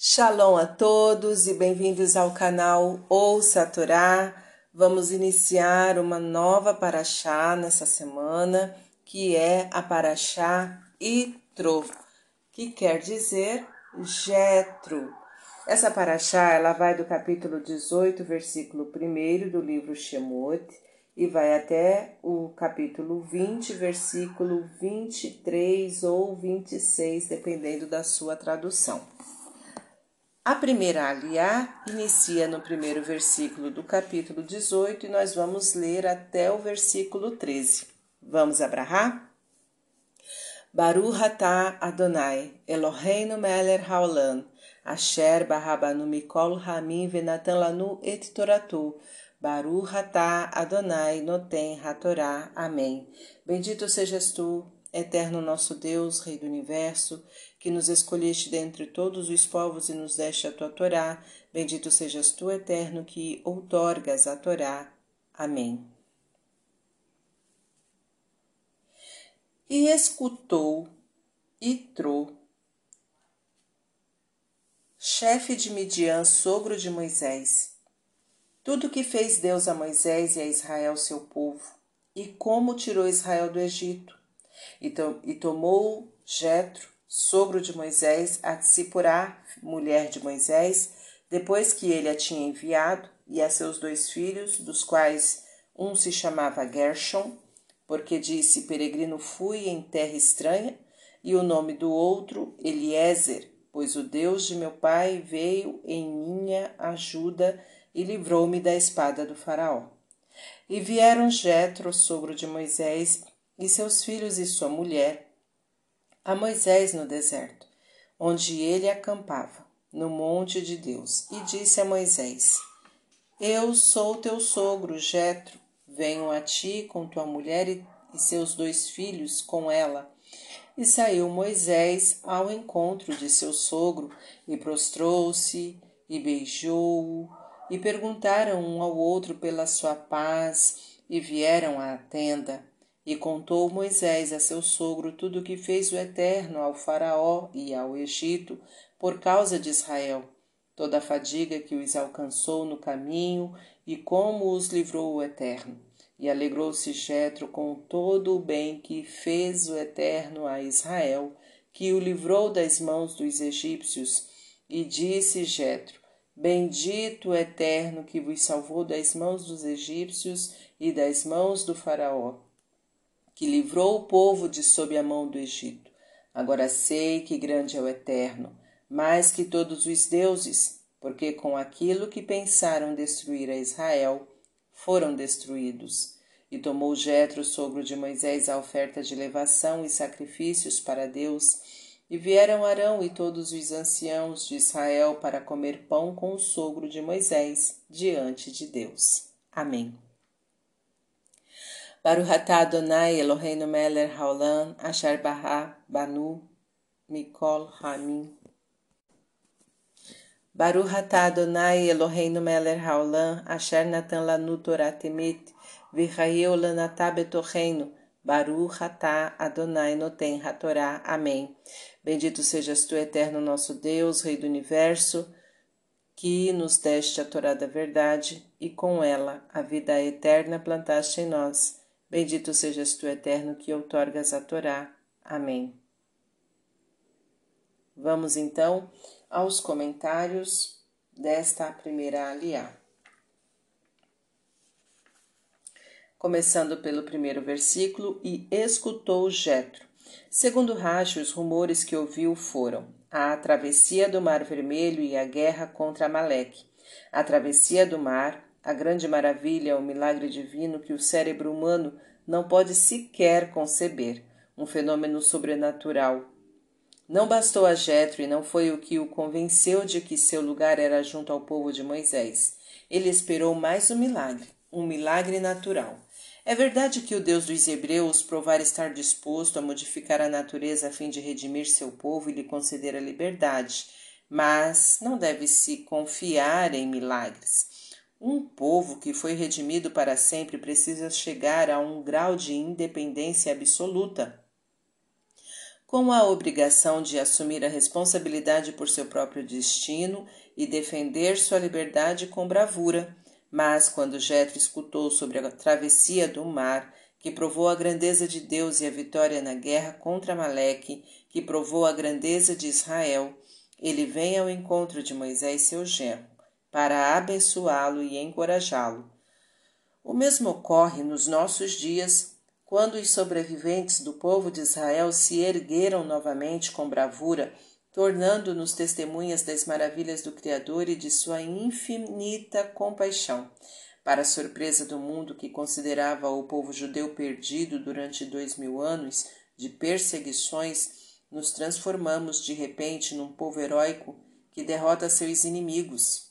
Shalom a todos e bem-vindos ao canal Ouça a Torá. Vamos iniciar uma nova paraxá nessa semana, que é a paraxá Itro, que quer dizer Jetro. Essa paraxá ela vai do capítulo 18, versículo 1 do livro Shemot e vai até o capítulo 20, versículo 23 ou 26, dependendo da sua tradução. A primeira aliá inicia no primeiro versículo do capítulo 18 e nós vamos ler até o versículo 13. Vamos abrahar? Baruch atah Adonai, Eloheinu melech haolam, asher barabanu mikol hamim venatan lanu et toratu, Baruch atah Adonai noten hatorá. Amém. Bendito sejas tu, eterno nosso Deus, Rei do Universo, que nos escolheste dentre todos os povos e nos deste a tua Torá. Bendito sejas tu, eterno, que outorgas a Torá. Amém. E escutou Itrô, chefe de Midian, sogro de Moisés, tudo o que fez Deus a Moisés e a Israel, seu povo, e como tirou Israel do Egito. E, to e tomou Jetro, sogro de Moisés, a Tsipurá, mulher de Moisés, depois que ele a tinha enviado, e a seus dois filhos, dos quais um se chamava Gershon, porque disse: Peregrino fui em terra estranha, e o nome do outro, Eliezer, pois o Deus de meu pai veio em minha ajuda e livrou-me da espada do Faraó. E vieram Jetro, sogro de Moisés, e seus filhos e sua mulher, a Moisés no deserto, onde ele acampava, no monte de Deus, e disse a Moisés: Eu sou teu sogro, Jetro, venho a ti com tua mulher e seus dois filhos com ela. E saiu Moisés ao encontro de seu sogro, e prostrou-se, e beijou-o, e perguntaram um ao outro pela sua paz, e vieram à tenda. E contou Moisés a seu sogro tudo o que fez o Eterno ao Faraó e ao Egito por causa de Israel, toda a fadiga que os alcançou no caminho e como os livrou o Eterno. E alegrou-se Jetro com todo o bem que fez o Eterno a Israel, que o livrou das mãos dos egípcios. E disse Jetro: Bendito o Eterno que vos salvou das mãos dos egípcios e das mãos do Faraó que livrou o povo de sob a mão do Egito. Agora sei que grande é o Eterno, mais que todos os deuses, porque com aquilo que pensaram destruir a Israel, foram destruídos. E tomou Jetro, sogro de Moisés, a oferta de levação e sacrifícios para Deus, e vieram Arão e todos os anciãos de Israel para comer pão com o sogro de Moisés diante de Deus. Amém. Baruch atah Adonai Eloheinu melech haolam asher bará banu mikol hamim. Baruch atah Adonai Eloheinu melech haolam asher natan lanu Torah temet v'chayeu lanatah betocheinu. Baruch atah Adonai noten hatorá. Amém. Bendito sejas tu, eterno nosso Deus, Rei do Universo, que nos deste a Torá da verdade e com ela a vida eterna plantaste em nós. Bendito sejas tu, eterno, que outorgas a Torá. Amém. Vamos então aos comentários desta primeira aliá. Começando pelo primeiro versículo, e escutou Jetro. Segundo Rashi, os rumores que ouviu foram a travessia do Mar Vermelho e a guerra contra Amaleque, a travessia do mar, a grande maravilha, o milagre divino que o cérebro humano não pode sequer conceber, um fenômeno sobrenatural. Não bastou a Jetro e não foi o que o convenceu de que seu lugar era junto ao povo de Moisés. Ele esperou mais um milagre, um milagre natural. É verdade que o Deus dos Hebreus provar estar disposto a modificar a natureza a fim de redimir seu povo e lhe conceder a liberdade, mas não deve-se confiar em milagres. Um povo que foi redimido para sempre precisa chegar a um grau de independência absoluta. com a obrigação de assumir a responsabilidade por seu próprio destino e defender sua liberdade com bravura. Mas quando Jetro escutou sobre a travessia do mar, que provou a grandeza de Deus e a vitória na guerra contra Maleque, que provou a grandeza de Israel, ele vem ao encontro de Moisés seu genro, para abençoá-lo e encorajá-lo. O mesmo ocorre nos nossos dias quando os sobreviventes do povo de Israel se ergueram novamente com bravura, tornando-nos testemunhas das maravilhas do Criador e de sua infinita compaixão. Para a surpresa do mundo que considerava o povo judeu perdido durante dois mil anos de perseguições, nos transformamos de repente num povo heróico que derrota seus inimigos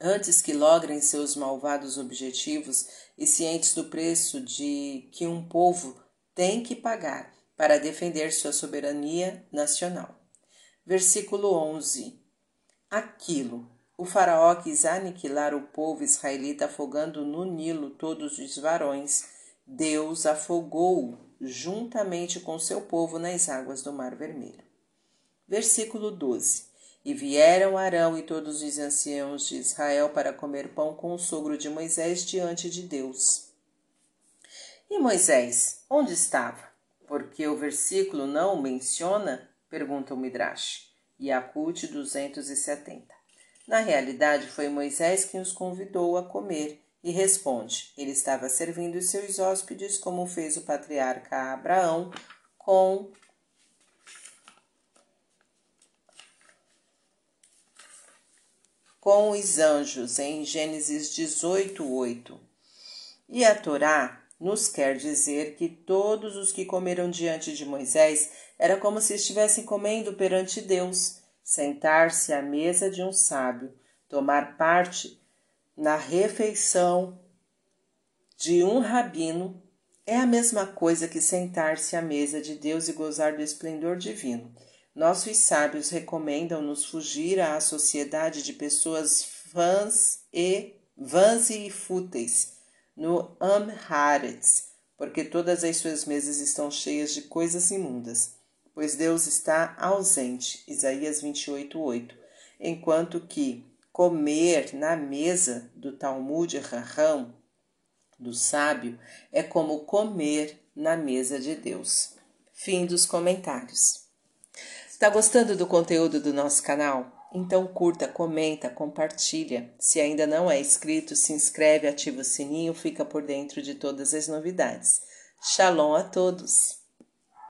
antes que logrem seus malvados objetivos e cientes do preço de que um povo tem que pagar para defender sua soberania nacional. Versículo 11. Aquilo. O faraó quis aniquilar o povo israelita afogando no Nilo todos os varões. Deus afogou juntamente com seu povo nas águas do Mar Vermelho. Versículo 12. E vieram Arão e todos os anciãos de Israel para comer pão com o sogro de Moisés diante de Deus. E Moisés, onde estava? Porque o versículo não o menciona? Pergunta o Midrash. Yakut 270. Na realidade, foi Moisés quem os convidou a comer e responde: ele estava servindo os seus hóspedes, como fez o patriarca Abraão com com os anjos, em Gênesis 18, 8. E a Torá nos quer dizer que todos os que comeram diante de Moisés era como se estivessem comendo perante Deus, sentar-se à mesa de um sábio, tomar parte na refeição de um rabino é a mesma coisa que sentar-se à mesa de Deus e gozar do esplendor divino. Nossos sábios recomendam-nos fugir à sociedade de pessoas vãs e vãs e fúteis no Amharetz, porque todas as suas mesas estão cheias de coisas imundas, pois Deus está ausente. Isaías 28:8. Enquanto que comer na mesa do Talmud Raham, do sábio, é como comer na mesa de Deus. Fim dos comentários. Está gostando do conteúdo do nosso canal? Então curta, comenta, compartilha. Se ainda não é inscrito, se inscreve, ativa o sininho, fica por dentro de todas as novidades. Shalom a todos!